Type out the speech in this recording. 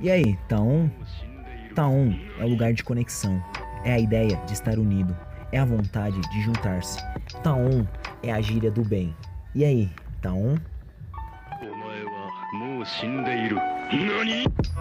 E aí, Taon? Taon é o lugar de conexão, é a ideia de estar unido, é a vontade de juntar-se. Taon é a gíria do bem. E aí, Taon? Você está